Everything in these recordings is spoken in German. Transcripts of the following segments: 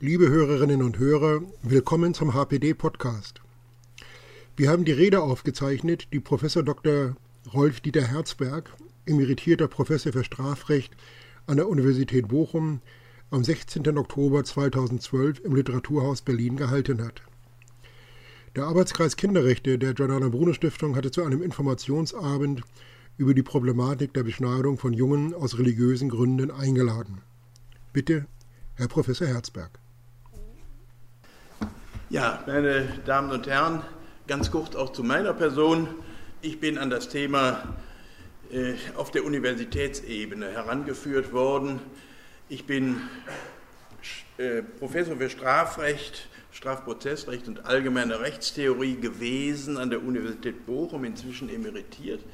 Liebe Hörerinnen und Hörer, willkommen zum HPD-Podcast. Wir haben die Rede aufgezeichnet, die Professor Dr. Rolf Dieter Herzberg, emeritierter Professor für Strafrecht an der Universität Bochum, am 16. Oktober 2012 im Literaturhaus Berlin gehalten hat. Der Arbeitskreis Kinderrechte der Giordana Bruno Stiftung hatte zu einem Informationsabend über die Problematik der Beschneidung von Jungen aus religiösen Gründen eingeladen. Bitte, Herr Professor Herzberg. Ja, meine Damen und Herren, ganz kurz auch zu meiner Person. Ich bin an das Thema äh, auf der Universitätsebene herangeführt worden. Ich bin äh, Professor für Strafrecht, Strafprozessrecht und allgemeine Rechtstheorie gewesen an der Universität Bochum, inzwischen emeritiert.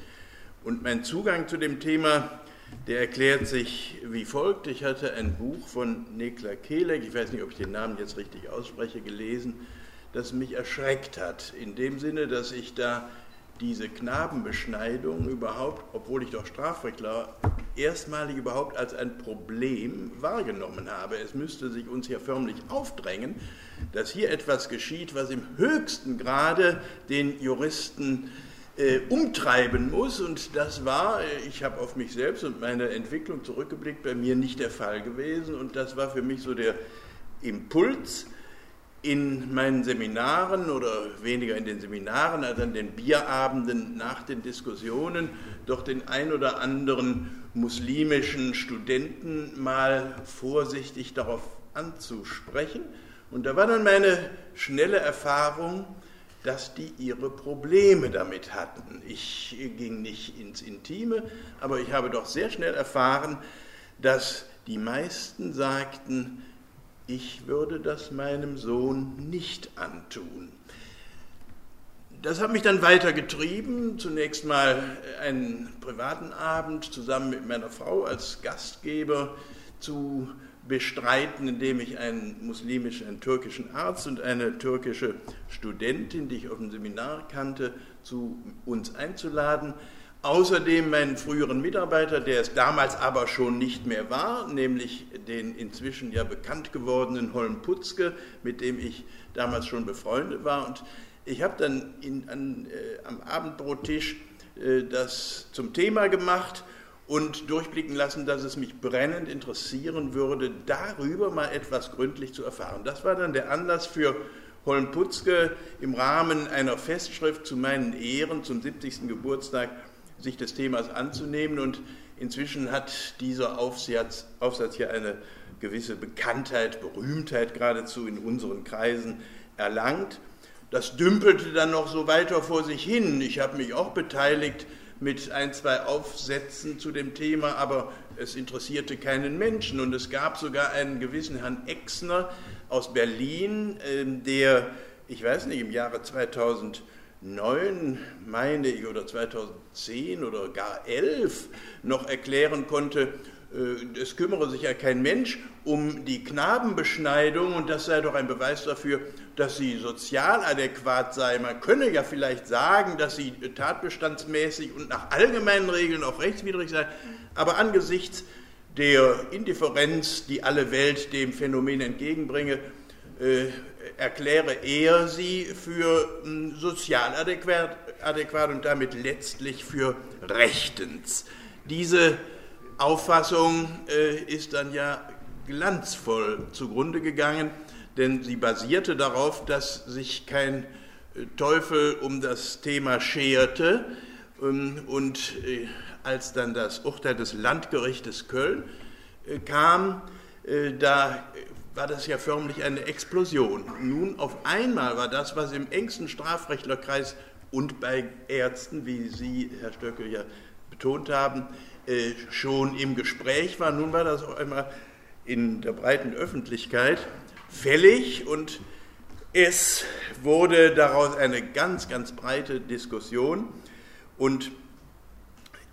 Und mein Zugang zu dem Thema der erklärt sich wie folgt. Ich hatte ein Buch von Nekla Kelek, ich weiß nicht, ob ich den Namen jetzt richtig ausspreche, gelesen, das mich erschreckt hat. In dem Sinne, dass ich da diese Knabenbeschneidung überhaupt, obwohl ich doch Strafrechtler, erstmalig überhaupt als ein Problem wahrgenommen habe. Es müsste sich uns hier förmlich aufdrängen, dass hier etwas geschieht, was im höchsten Grade den Juristen äh, umtreiben muss. Und das war, äh, ich habe auf mich selbst und meine Entwicklung zurückgeblickt, bei mir nicht der Fall gewesen. Und das war für mich so der Impuls in meinen Seminaren oder weniger in den Seminaren als an den Bierabenden nach den Diskussionen doch den ein oder anderen muslimischen Studenten mal vorsichtig darauf anzusprechen. Und da war dann meine schnelle Erfahrung, dass die ihre Probleme damit hatten. Ich ging nicht ins Intime, aber ich habe doch sehr schnell erfahren, dass die meisten sagten, ich würde das meinem Sohn nicht antun. Das hat mich dann weiter getrieben. Zunächst mal einen privaten Abend zusammen mit meiner Frau als Gastgeber zu bestreiten, indem ich einen muslimischen, einen türkischen Arzt und eine türkische Studentin, die ich auf dem Seminar kannte, zu uns einzuladen. Außerdem meinen früheren Mitarbeiter, der es damals aber schon nicht mehr war, nämlich den inzwischen ja bekannt gewordenen Holm Putzke, mit dem ich damals schon befreundet war. Und ich habe dann in, an, äh, am Abendbrottisch äh, das zum Thema gemacht und durchblicken lassen, dass es mich brennend interessieren würde, darüber mal etwas gründlich zu erfahren. Das war dann der Anlass für Holm Putzke im Rahmen einer Festschrift zu meinen Ehren zum 70. Geburtstag sich des Themas anzunehmen und inzwischen hat dieser Aufsatz, Aufsatz hier eine gewisse Bekanntheit, Berühmtheit geradezu in unseren Kreisen erlangt. Das dümpelte dann noch so weiter vor sich hin. Ich habe mich auch beteiligt mit ein, zwei Aufsätzen zu dem Thema, aber es interessierte keinen Menschen. Und es gab sogar einen gewissen Herrn Exner aus Berlin, ähm, der, ich weiß nicht, im Jahre 2009, meine ich, oder 2010 oder gar 11 noch erklären konnte, es kümmere sich ja kein Mensch um die Knabenbeschneidung und das sei doch ein Beweis dafür, dass sie sozial adäquat sei. Man könne ja vielleicht sagen, dass sie tatbestandsmäßig und nach allgemeinen Regeln auch rechtswidrig sei, aber angesichts der Indifferenz, die alle Welt dem Phänomen entgegenbringe, äh, erkläre er sie für äh, sozial adäquat, adäquat und damit letztlich für rechtens. Diese Auffassung äh, ist dann ja glanzvoll zugrunde gegangen, denn sie basierte darauf, dass sich kein äh, Teufel um das Thema scherte ähm, und äh, als dann das Urteil des Landgerichtes Köln äh, kam, da war das ja förmlich eine Explosion. Nun auf einmal war das, was im engsten Strafrechtlerkreis und bei Ärzten, wie Sie, Herr Stöckel, ja betont haben, äh, schon im Gespräch war. Nun war das auch einmal in der breiten Öffentlichkeit fällig und es wurde daraus eine ganz, ganz breite Diskussion und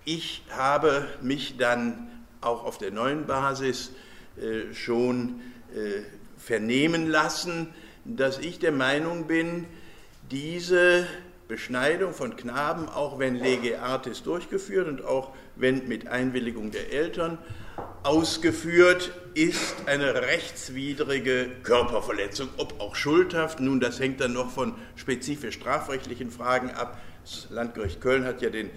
ich habe mich dann auch auf der neuen Basis äh, schon äh, vernehmen lassen, dass ich der Meinung bin, diese Beschneidung von Knaben, auch wenn lege artis durchgeführt und auch wenn mit Einwilligung der Eltern, ausgeführt, ist eine rechtswidrige Körperverletzung, ob auch schuldhaft. Nun, das hängt dann noch von spezifisch strafrechtlichen Fragen ab. Das Landgericht Köln hat ja den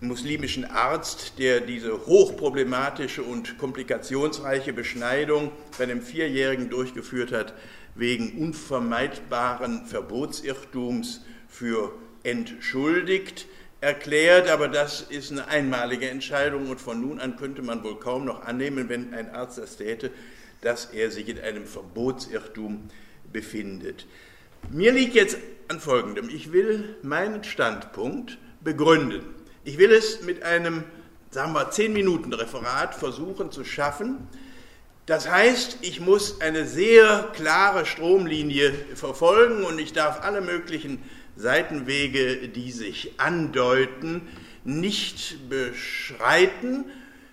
muslimischen Arzt, der diese hochproblematische und komplikationsreiche Beschneidung bei einem Vierjährigen durchgeführt hat, wegen unvermeidbaren Verbotsirrtums für entschuldigt erklärt, aber das ist eine einmalige Entscheidung und von nun an könnte man wohl kaum noch annehmen, wenn ein Arzt das täte, dass er sich in einem Verbotsirrtum befindet. Mir liegt jetzt an Folgendem. Ich will meinen Standpunkt begründen. Ich will es mit einem, sagen wir, 10 Minuten Referat versuchen zu schaffen. Das heißt, ich muss eine sehr klare Stromlinie verfolgen und ich darf alle möglichen Seitenwege, die sich andeuten, nicht beschreiten.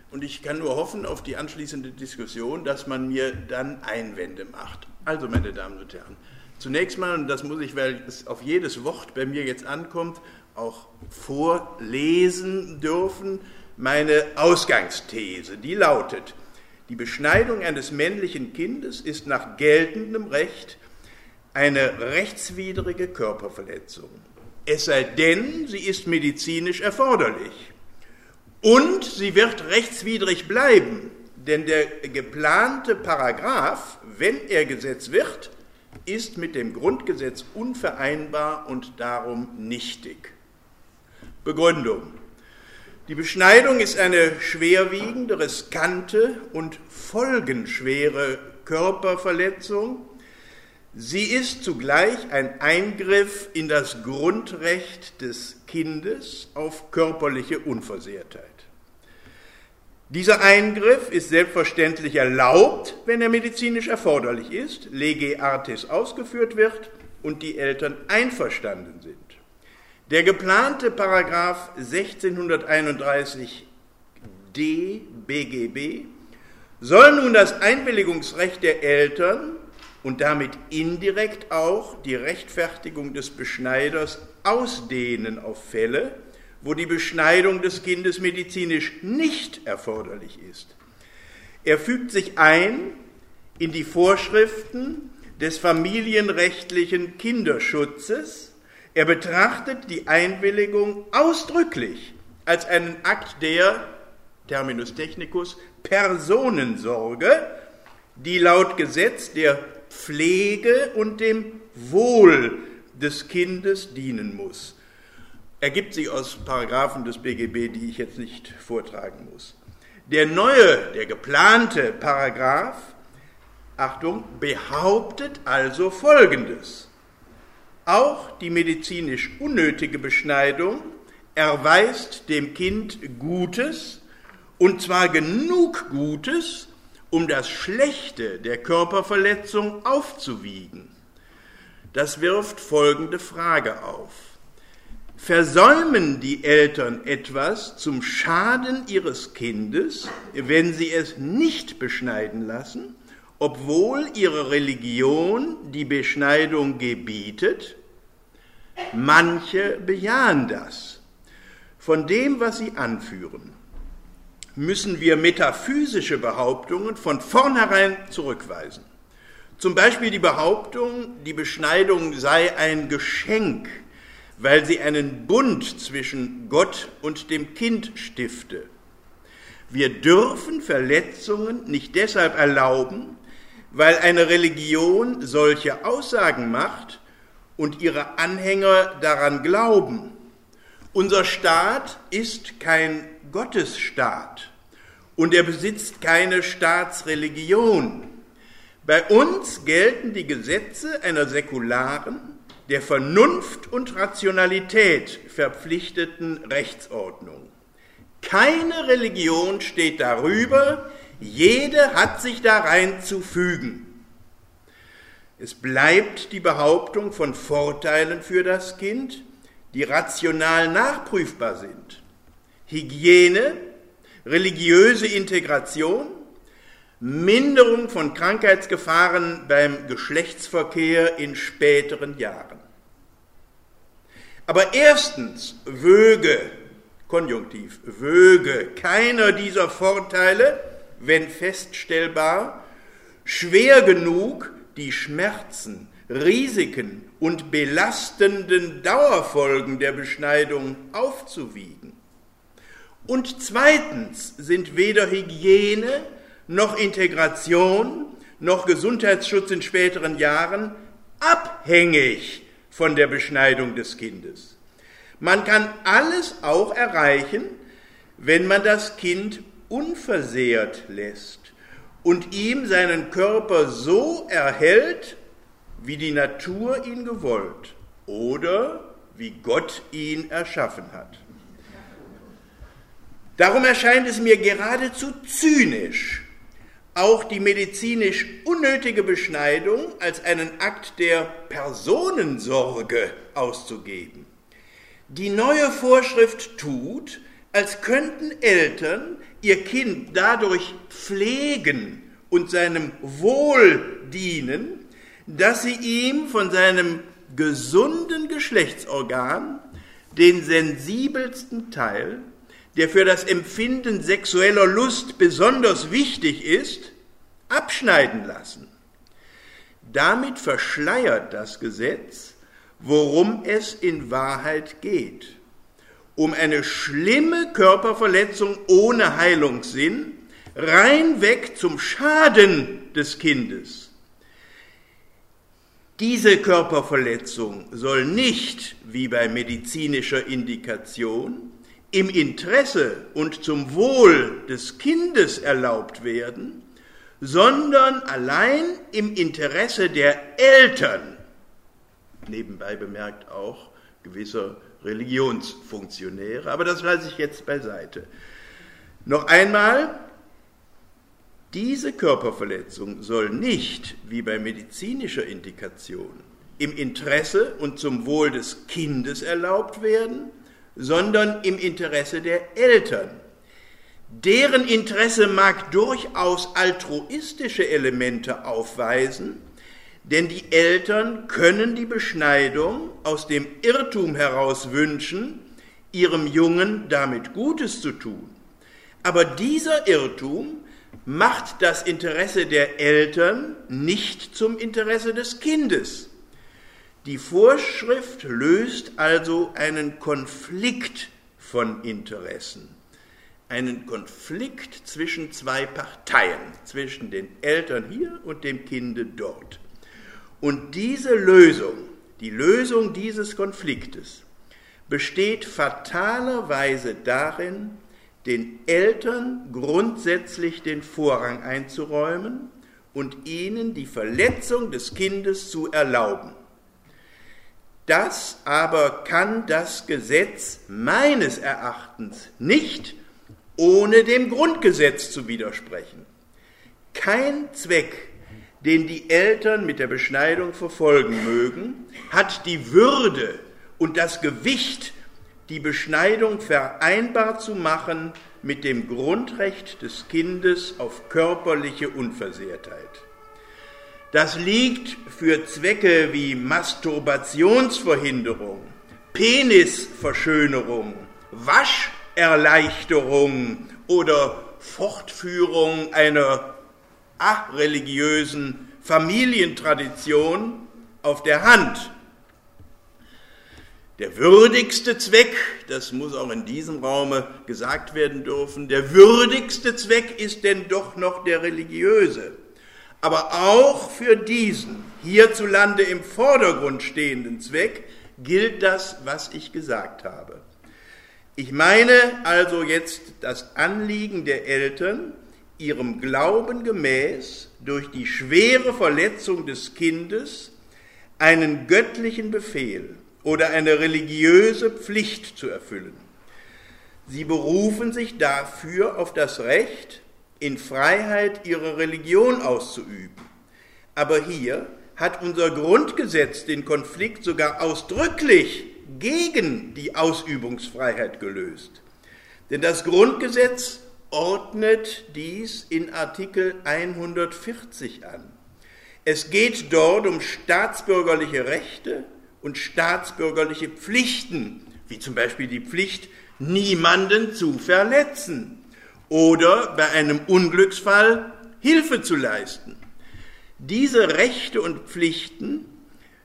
Und ich kann nur hoffen auf die anschließende Diskussion, dass man mir dann Einwände macht. Also, meine Damen und Herren, zunächst mal, und das muss ich, weil es auf jedes Wort bei mir jetzt ankommt, auch vorlesen dürfen, meine Ausgangsthese. Die lautet, die Beschneidung eines männlichen Kindes ist nach geltendem Recht eine rechtswidrige Körperverletzung. Es sei denn, sie ist medizinisch erforderlich. Und sie wird rechtswidrig bleiben, denn der geplante Paragraph, wenn er gesetzt wird, ist mit dem Grundgesetz unvereinbar und darum nichtig. Begründung. Die Beschneidung ist eine schwerwiegende, riskante und folgenschwere Körperverletzung, Sie ist zugleich ein Eingriff in das Grundrecht des Kindes auf körperliche Unversehrtheit. Dieser Eingriff ist selbstverständlich erlaubt, wenn er medizinisch erforderlich ist, lege artis ausgeführt wird und die Eltern einverstanden sind. Der geplante Paragraph 1631d BGB soll nun das Einwilligungsrecht der Eltern und damit indirekt auch die Rechtfertigung des Beschneiders ausdehnen auf Fälle, wo die Beschneidung des Kindes medizinisch nicht erforderlich ist. Er fügt sich ein in die Vorschriften des familienrechtlichen Kinderschutzes. Er betrachtet die Einwilligung ausdrücklich als einen Akt der, Terminus technicus, Personensorge, die laut Gesetz der Pflege und dem Wohl des Kindes dienen muss. Ergibt sich aus Paragraphen des BGB, die ich jetzt nicht vortragen muss. Der neue, der geplante Paragraph, Achtung, behauptet also Folgendes. Auch die medizinisch unnötige Beschneidung erweist dem Kind Gutes, und zwar genug Gutes, um das Schlechte der Körperverletzung aufzuwiegen. Das wirft folgende Frage auf. Versäumen die Eltern etwas zum Schaden ihres Kindes, wenn sie es nicht beschneiden lassen, obwohl ihre Religion die Beschneidung gebietet? Manche bejahen das. Von dem, was sie anführen, müssen wir metaphysische Behauptungen von vornherein zurückweisen. Zum Beispiel die Behauptung, die Beschneidung sei ein Geschenk, weil sie einen Bund zwischen Gott und dem Kind stifte. Wir dürfen Verletzungen nicht deshalb erlauben, weil eine Religion solche Aussagen macht und ihre Anhänger daran glauben. Unser Staat ist kein Gottesstaat und er besitzt keine Staatsreligion. Bei uns gelten die Gesetze einer säkularen, der Vernunft und Rationalität verpflichteten Rechtsordnung. Keine Religion steht darüber, jede hat sich darein zu fügen. Es bleibt die Behauptung von Vorteilen für das Kind, die rational nachprüfbar sind. Hygiene, religiöse Integration, Minderung von Krankheitsgefahren beim Geschlechtsverkehr in späteren Jahren. Aber erstens wöge Konjunktiv, wöge keiner dieser Vorteile, wenn feststellbar, schwer genug die Schmerzen, Risiken und belastenden Dauerfolgen der Beschneidung aufzuwiegen. Und zweitens sind weder Hygiene noch Integration noch Gesundheitsschutz in späteren Jahren abhängig von der Beschneidung des Kindes. Man kann alles auch erreichen, wenn man das Kind unversehrt lässt und ihm seinen Körper so erhält, wie die Natur ihn gewollt oder wie Gott ihn erschaffen hat. Darum erscheint es mir geradezu zynisch, auch die medizinisch unnötige Beschneidung als einen Akt der Personensorge auszugeben. Die neue Vorschrift tut, als könnten Eltern ihr Kind dadurch pflegen und seinem Wohl dienen, dass sie ihm von seinem gesunden Geschlechtsorgan den sensibelsten Teil, der für das Empfinden sexueller Lust besonders wichtig ist, abschneiden lassen. Damit verschleiert das Gesetz, worum es in Wahrheit geht. Um eine schlimme Körperverletzung ohne Heilungssinn, reinweg zum Schaden des Kindes. Diese Körperverletzung soll nicht, wie bei medizinischer Indikation, im Interesse und zum Wohl des Kindes erlaubt werden, sondern allein im Interesse der Eltern, nebenbei bemerkt auch gewisser Religionsfunktionäre, aber das lasse ich jetzt beiseite. Noch einmal, diese Körperverletzung soll nicht, wie bei medizinischer Indikation, im Interesse und zum Wohl des Kindes erlaubt werden, sondern im Interesse der Eltern. Deren Interesse mag durchaus altruistische Elemente aufweisen, denn die Eltern können die Beschneidung aus dem Irrtum heraus wünschen, ihrem Jungen damit Gutes zu tun. Aber dieser Irrtum macht das Interesse der Eltern nicht zum Interesse des Kindes. Die Vorschrift löst also einen Konflikt von Interessen, einen Konflikt zwischen zwei Parteien, zwischen den Eltern hier und dem Kinde dort. Und diese Lösung, die Lösung dieses Konfliktes, besteht fatalerweise darin, den Eltern grundsätzlich den Vorrang einzuräumen und ihnen die Verletzung des Kindes zu erlauben. Das aber kann das Gesetz meines Erachtens nicht ohne dem Grundgesetz zu widersprechen. Kein Zweck, den die Eltern mit der Beschneidung verfolgen mögen, hat die Würde und das Gewicht, die Beschneidung vereinbar zu machen mit dem Grundrecht des Kindes auf körperliche Unversehrtheit. Das liegt für Zwecke wie Masturbationsverhinderung, Penisverschönerung, Wascherleichterung oder Fortführung einer areligiösen Familientradition auf der Hand. Der würdigste Zweck, das muss auch in diesem Raume gesagt werden dürfen, der würdigste Zweck ist denn doch noch der religiöse. Aber auch für diesen hierzulande im Vordergrund stehenden Zweck gilt das, was ich gesagt habe. Ich meine also jetzt das Anliegen der Eltern, ihrem Glauben gemäß durch die schwere Verletzung des Kindes einen göttlichen Befehl oder eine religiöse Pflicht zu erfüllen. Sie berufen sich dafür auf das Recht, in Freiheit ihre Religion auszuüben. Aber hier hat unser Grundgesetz den Konflikt sogar ausdrücklich gegen die Ausübungsfreiheit gelöst. Denn das Grundgesetz ordnet dies in Artikel 140 an. Es geht dort um staatsbürgerliche Rechte und staatsbürgerliche Pflichten, wie zum Beispiel die Pflicht, niemanden zu verletzen oder bei einem Unglücksfall Hilfe zu leisten. Diese Rechte und Pflichten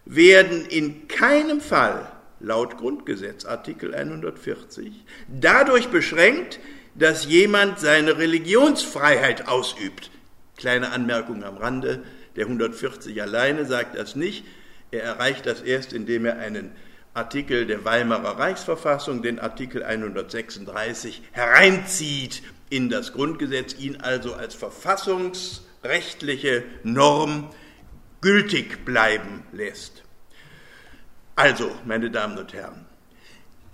werden in keinem Fall laut Grundgesetz Artikel 140 dadurch beschränkt, dass jemand seine Religionsfreiheit ausübt. Kleine Anmerkung am Rande, der 140 alleine sagt das nicht. Er erreicht das erst, indem er einen Artikel der Weimarer Reichsverfassung, den Artikel 136, hereinzieht in das Grundgesetz, ihn also als verfassungsrechtliche Norm gültig bleiben lässt. Also, meine Damen und Herren,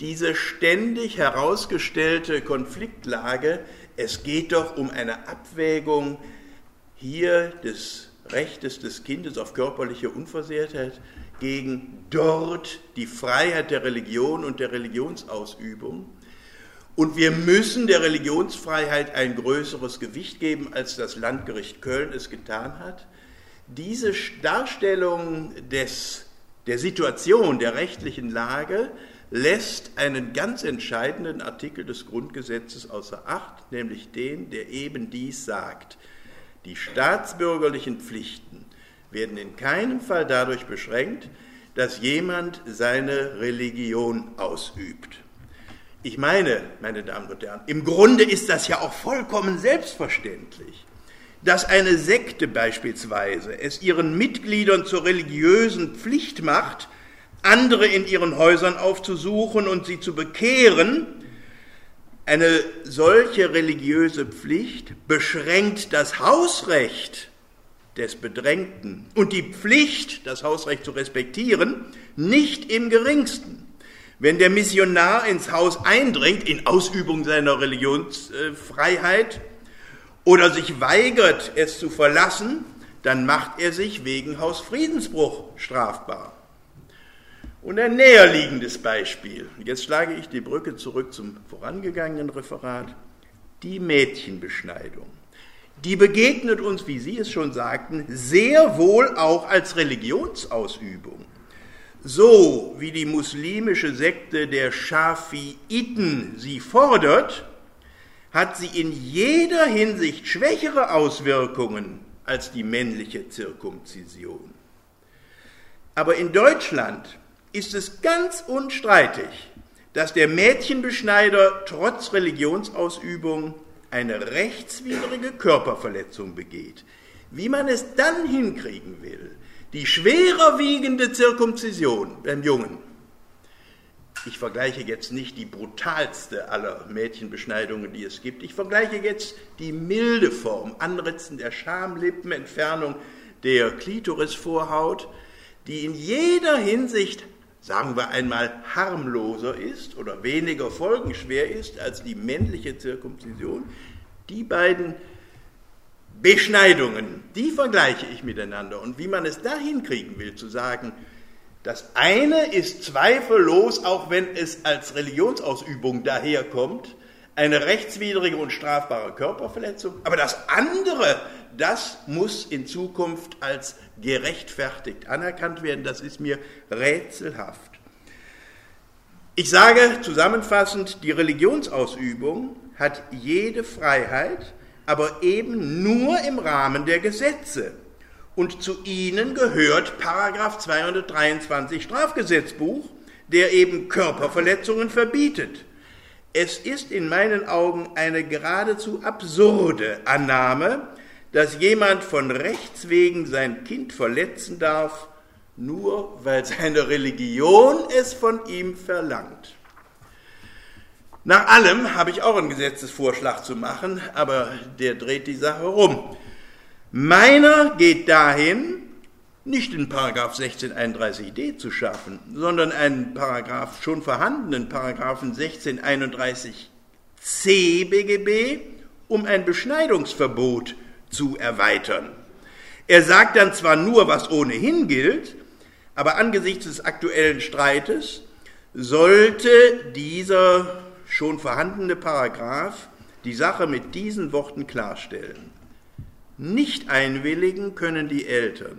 diese ständig herausgestellte Konfliktlage, es geht doch um eine Abwägung hier des Rechtes des Kindes auf körperliche Unversehrtheit gegen dort die Freiheit der Religion und der Religionsausübung. Und wir müssen der Religionsfreiheit ein größeres Gewicht geben, als das Landgericht Köln es getan hat. Diese Darstellung des, der Situation, der rechtlichen Lage lässt einen ganz entscheidenden Artikel des Grundgesetzes außer Acht, nämlich den, der eben dies sagt. Die staatsbürgerlichen Pflichten werden in keinem Fall dadurch beschränkt, dass jemand seine Religion ausübt. Ich meine, meine Damen und Herren, im Grunde ist das ja auch vollkommen selbstverständlich, dass eine Sekte beispielsweise es ihren Mitgliedern zur religiösen Pflicht macht, andere in ihren Häusern aufzusuchen und sie zu bekehren, eine solche religiöse Pflicht beschränkt das Hausrecht des Bedrängten und die Pflicht, das Hausrecht zu respektieren, nicht im geringsten. Wenn der Missionar ins Haus eindringt in Ausübung seiner Religionsfreiheit oder sich weigert, es zu verlassen, dann macht er sich wegen Hausfriedensbruch strafbar. Und ein näherliegendes Beispiel, jetzt schlage ich die Brücke zurück zum vorangegangenen Referat, die Mädchenbeschneidung. Die begegnet uns, wie Sie es schon sagten, sehr wohl auch als Religionsausübung. So wie die muslimische Sekte der Schafiiten sie fordert, hat sie in jeder Hinsicht schwächere Auswirkungen als die männliche Zirkumzision. Aber in Deutschland ist es ganz unstreitig, dass der Mädchenbeschneider trotz Religionsausübung eine rechtswidrige Körperverletzung begeht. Wie man es dann hinkriegen will, die schwerer wiegende Zirkumzision beim Jungen, ich vergleiche jetzt nicht die brutalste aller Mädchenbeschneidungen, die es gibt, ich vergleiche jetzt die milde Form, Anritzen der Schamlippen, Entfernung der Klitorisvorhaut, die in jeder Hinsicht sagen wir einmal, harmloser ist oder weniger folgenschwer ist als die männliche Zirkumzision, die beiden Beschneidungen, die vergleiche ich miteinander. Und wie man es dahin kriegen will, zu sagen, das eine ist zweifellos, auch wenn es als Religionsausübung daherkommt, eine rechtswidrige und strafbare Körperverletzung, aber das andere, das muss in Zukunft als gerechtfertigt anerkannt werden. Das ist mir rätselhaft. Ich sage zusammenfassend, die Religionsausübung hat jede Freiheit, aber eben nur im Rahmen der Gesetze. Und zu ihnen gehört Paragraph 223 Strafgesetzbuch, der eben Körperverletzungen verbietet. Es ist in meinen Augen eine geradezu absurde Annahme, dass jemand von Rechts wegen sein Kind verletzen darf, nur weil seine Religion es von ihm verlangt. Nach allem habe ich auch einen Gesetzesvorschlag zu machen, aber der dreht die Sache rum. Meiner geht dahin, nicht den Paragraph 1631d zu schaffen, sondern einen Paragraph schon vorhandenen Paragraphen 1631c BGB um ein Beschneidungsverbot zu erweitern. Er sagt dann zwar nur, was ohnehin gilt, aber angesichts des aktuellen Streites sollte dieser schon vorhandene Paragraph die Sache mit diesen Worten klarstellen. Nicht einwilligen können die Eltern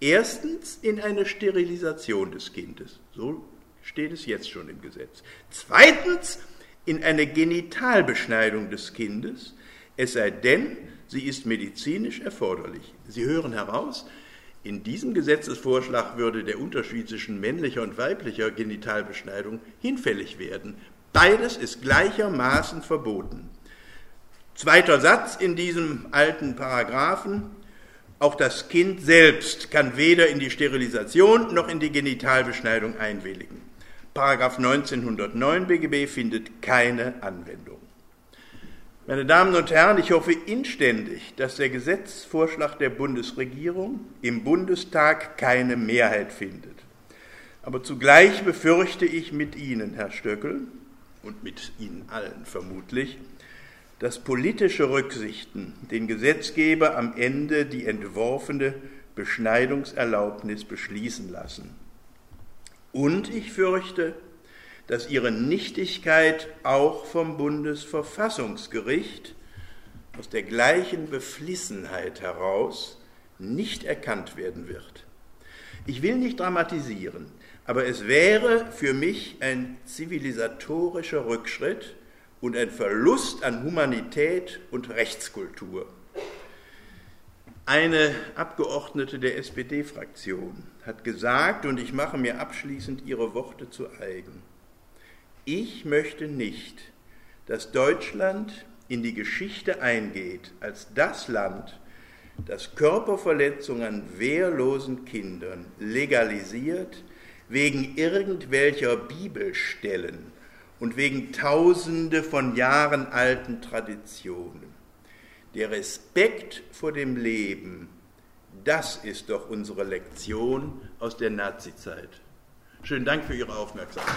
erstens in eine Sterilisation des Kindes, so steht es jetzt schon im Gesetz. Zweitens in eine Genitalbeschneidung des Kindes, es sei denn, sie ist medizinisch erforderlich. Sie hören heraus, in diesem Gesetzesvorschlag würde der Unterschied zwischen männlicher und weiblicher Genitalbeschneidung hinfällig werden. Beides ist gleichermaßen verboten. Zweiter Satz in diesem alten Paragraphen. Auch das Kind selbst kann weder in die Sterilisation noch in die Genitalbeschneidung einwilligen. Paragraph 1909 BGB findet keine Anwendung. Meine Damen und Herren, ich hoffe inständig, dass der Gesetzvorschlag der Bundesregierung im Bundestag keine Mehrheit findet. Aber zugleich befürchte ich mit Ihnen, Herr Stöckel, und mit Ihnen allen vermutlich, dass politische Rücksichten den Gesetzgeber am Ende die entworfene Beschneidungserlaubnis beschließen lassen. Und ich fürchte, dass ihre Nichtigkeit auch vom Bundesverfassungsgericht aus der gleichen Beflissenheit heraus nicht erkannt werden wird. Ich will nicht dramatisieren, aber es wäre für mich ein zivilisatorischer Rückschritt und ein Verlust an Humanität und Rechtskultur. Eine Abgeordnete der SPD-Fraktion hat gesagt, und ich mache mir abschließend ihre Worte zu eigen, ich möchte nicht, dass Deutschland in die Geschichte eingeht als das Land, das Körperverletzungen an wehrlosen Kindern legalisiert wegen irgendwelcher Bibelstellen und wegen tausende von Jahren alten Traditionen. Der Respekt vor dem Leben, das ist doch unsere Lektion aus der Nazizeit. Schönen Dank für Ihre Aufmerksamkeit.